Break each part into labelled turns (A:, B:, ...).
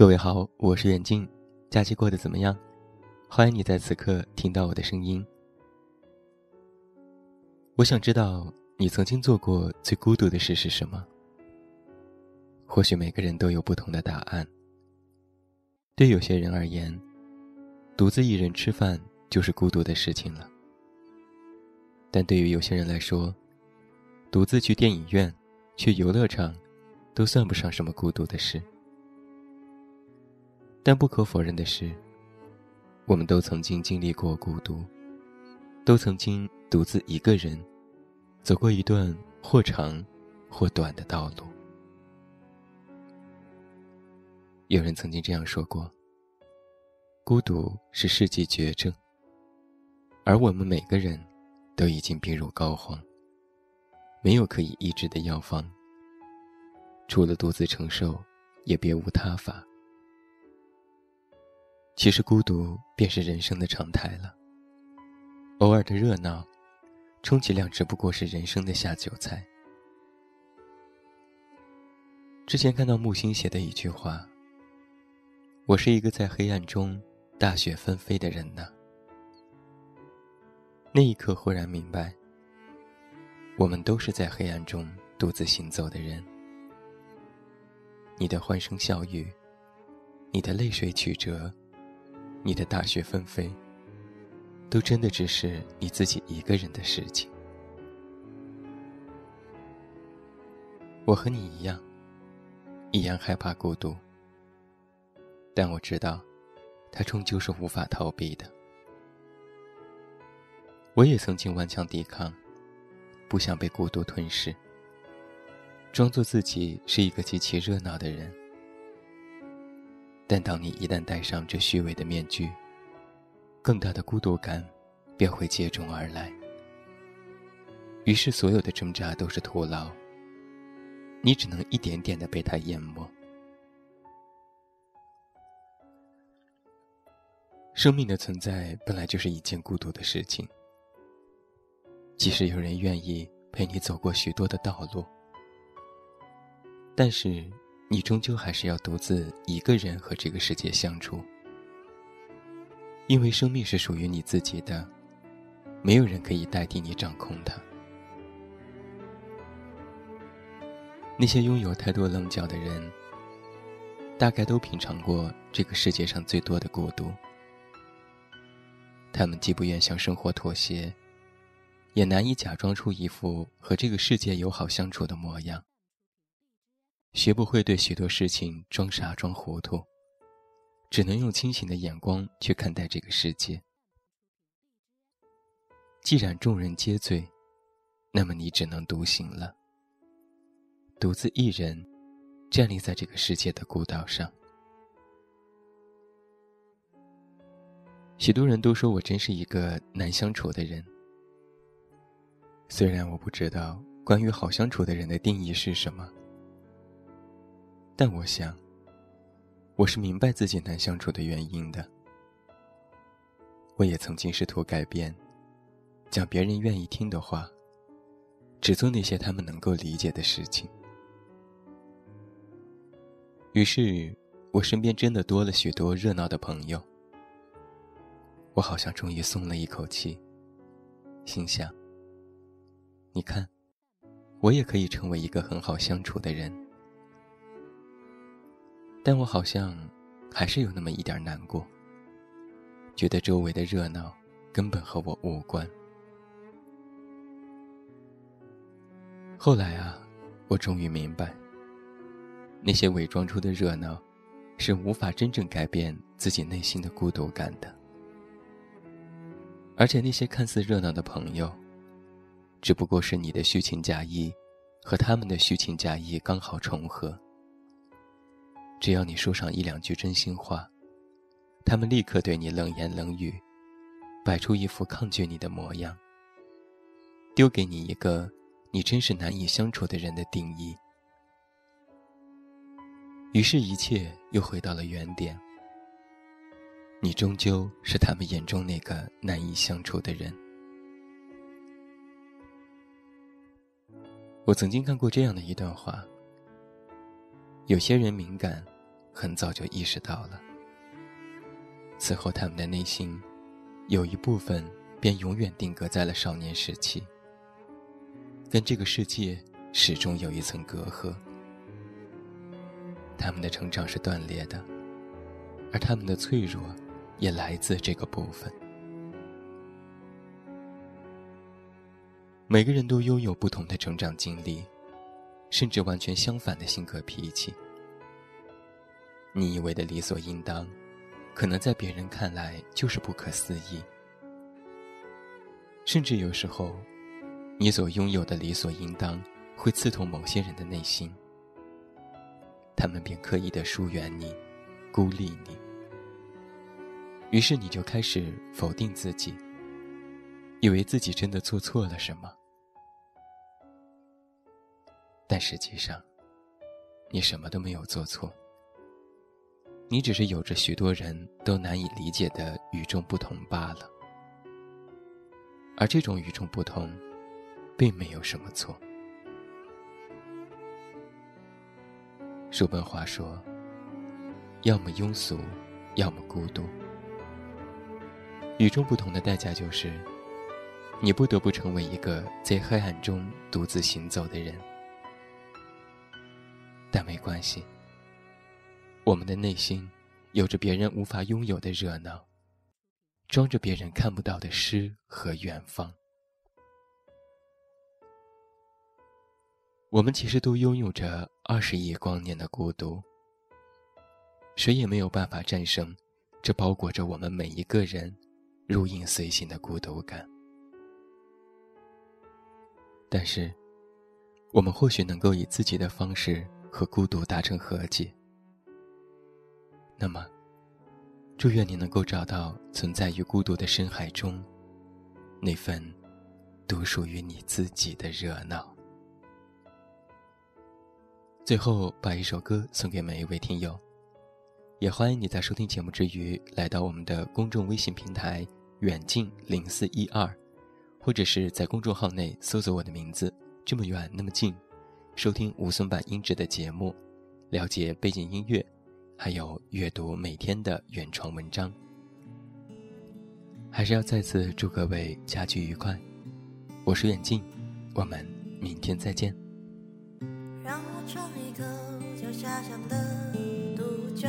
A: 各位好，我是远近，假期过得怎么样？欢迎你在此刻听到我的声音。我想知道你曾经做过最孤独的事是什么？或许每个人都有不同的答案。对有些人而言，独自一人吃饭就是孤独的事情了。但对于有些人来说，独自去电影院、去游乐场，都算不上什么孤独的事。但不可否认的是，我们都曾经经历过孤独，都曾经独自一个人走过一段或长或短的道路。有人曾经这样说过：“孤独是世纪绝症，而我们每个人都已经病入膏肓，没有可以医治的药方，除了独自承受，也别无他法。”其实孤独便是人生的常态了。偶尔的热闹，充其量只不过是人生的下酒菜。之前看到木心写的一句话：“我是一个在黑暗中大雪纷飞的人呢。”那一刻忽然明白，我们都是在黑暗中独自行走的人。你的欢声笑语，你的泪水曲折。你的大雪纷飞，都真的只是你自己一个人的事情。我和你一样，一样害怕孤独，但我知道，它终究是无法逃避的。我也曾经顽强抵抗，不想被孤独吞噬，装作自己是一个极其热闹的人。但当你一旦戴上这虚伪的面具，更大的孤独感便会接踵而来。于是，所有的挣扎都是徒劳。你只能一点点的被他淹没。生命的存在本来就是一件孤独的事情。即使有人愿意陪你走过许多的道路，但是。你终究还是要独自一个人和这个世界相处，因为生命是属于你自己的，没有人可以代替你掌控它。那些拥有太多棱角的人，大概都品尝过这个世界上最多的孤独。他们既不愿向生活妥协，也难以假装出一副和这个世界友好相处的模样。学不会对许多事情装傻装糊涂，只能用清醒的眼光去看待这个世界。既然众人皆醉，那么你只能独行了，独自一人站立在这个世界的孤岛上。许多人都说我真是一个难相处的人，虽然我不知道关于好相处的人的定义是什么。但我想，我是明白自己难相处的原因的。我也曾经试图改变，讲别人愿意听的话，只做那些他们能够理解的事情。于是，我身边真的多了许多热闹的朋友。我好像终于松了一口气，心想：你看，我也可以成为一个很好相处的人。但我好像还是有那么一点难过，觉得周围的热闹根本和我无关。后来啊，我终于明白，那些伪装出的热闹，是无法真正改变自己内心的孤独感的。而且那些看似热闹的朋友，只不过是你的虚情假意，和他们的虚情假意刚好重合。只要你说上一两句真心话，他们立刻对你冷言冷语，摆出一副抗拒你的模样，丢给你一个你真是难以相处的人的定义。于是，一切又回到了原点。你终究是他们眼中那个难以相处的人。我曾经看过这样的一段话。有些人敏感，很早就意识到了。此后，他们的内心有一部分便永远定格在了少年时期，跟这个世界始终有一层隔阂。他们的成长是断裂的，而他们的脆弱也来自这个部分。每个人都拥有不同的成长经历，甚至完全相反的性格脾气。你以为的理所应当，可能在别人看来就是不可思议。甚至有时候，你所拥有的理所应当，会刺痛某些人的内心。他们便刻意的疏远你，孤立你。于是你就开始否定自己，以为自己真的做错了什么。但实际上，你什么都没有做错。你只是有着许多人都难以理解的与众不同罢了。而这种与众不同，并没有什么错。叔本华说：“要么庸俗，要么孤独。与众不同的代价就是，你不得不成为一个在黑暗中独自行走的人。”没关系，我们的内心有着别人无法拥有的热闹，装着别人看不到的诗和远方。我们其实都拥有着二十亿光年的孤独，谁也没有办法战胜这包裹着我们每一个人如影随形的孤独感。但是，我们或许能够以自己的方式。和孤独达成和解。那么，祝愿你能够找到存在于孤独的深海中，那份独属于你自己的热闹。最后，把一首歌送给每一位听友，也欢迎你在收听节目之余，来到我们的公众微信平台“远近零四一二”，或者是在公众号内搜索我的名字“这么远那么近”。收听无损版音质的节目，了解背景音乐，还有阅读每天的原创文章。还是要再次祝各位假期愉快。我是远近，我们明天再见。让我尝一口叫家乡的毒酒，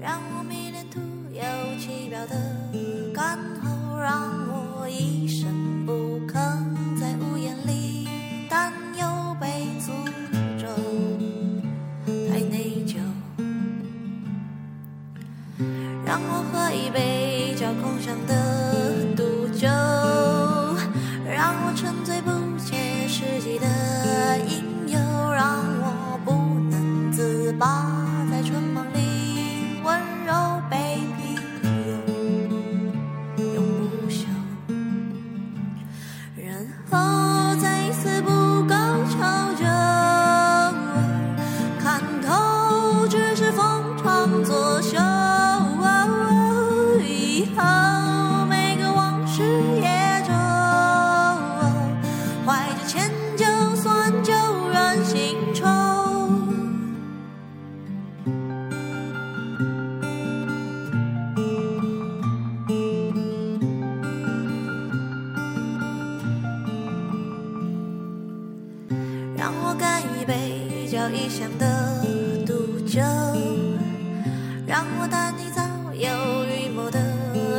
A: 让我迷恋徒有其表的干喉，让我一生让我喝一杯叫空想的。异乡的毒酒，让我带你早有预谋的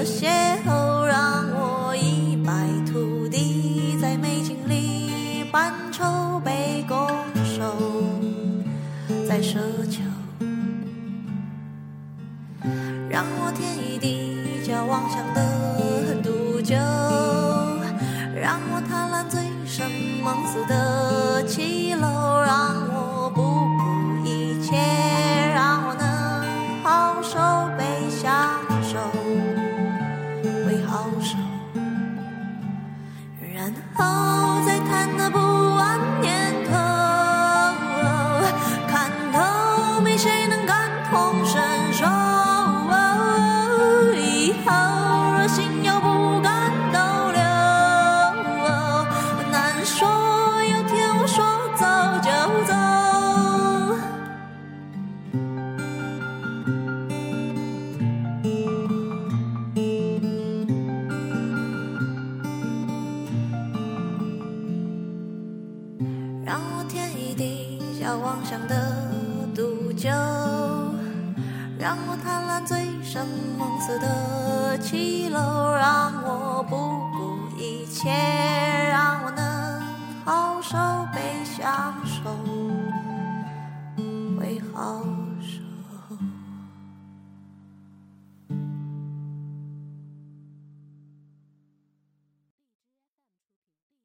A: 邂逅，让我一败涂地在美景里半筹备拱手。在奢求，让我添一滴叫妄想的毒酒，让我贪婪醉生梦死的七楼，让
B: 然后七楼，让我不顾一切，让我能好受被享受，为好。